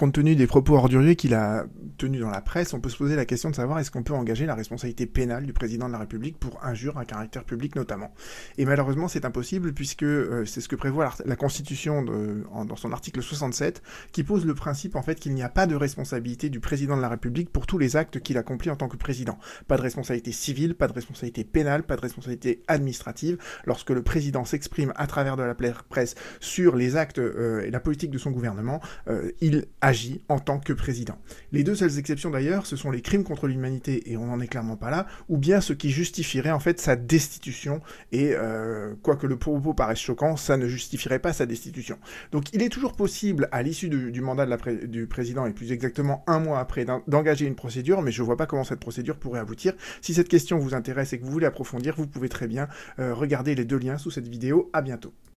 compte tenu des propos orduriers qu'il a tenus dans la presse, on peut se poser la question de savoir est-ce qu'on peut engager la responsabilité pénale du président de la République pour injure à caractère public notamment. Et malheureusement, c'est impossible puisque euh, c'est ce que prévoit la, Constitution dans son article 67 qui pose le principe en fait qu'il n'y a pas de responsabilité du président de la République pour tous les actes qu'il accomplit en tant que président. Pas de responsabilité civile, pas de responsabilité pénale, pas de responsabilité administrative. Lorsque le président s'exprime à travers de la presse sur les actes euh, et la politique de son gouvernement, euh, il agit en tant que président. Les deux seules exceptions d'ailleurs, ce sont les crimes contre l'humanité, et on n'en est clairement pas là, ou bien ce qui justifierait en fait sa destitution, et euh, quoique le propos paraisse choquant, ça ne justifierait pas sa destitution. Donc il est toujours possible, à l'issue du mandat du président, et plus exactement un mois après, d'engager une procédure, mais je ne vois pas comment cette procédure pourrait aboutir. Si cette question vous intéresse et que vous voulez approfondir, vous pouvez très bien regarder les deux liens sous cette vidéo. À bientôt.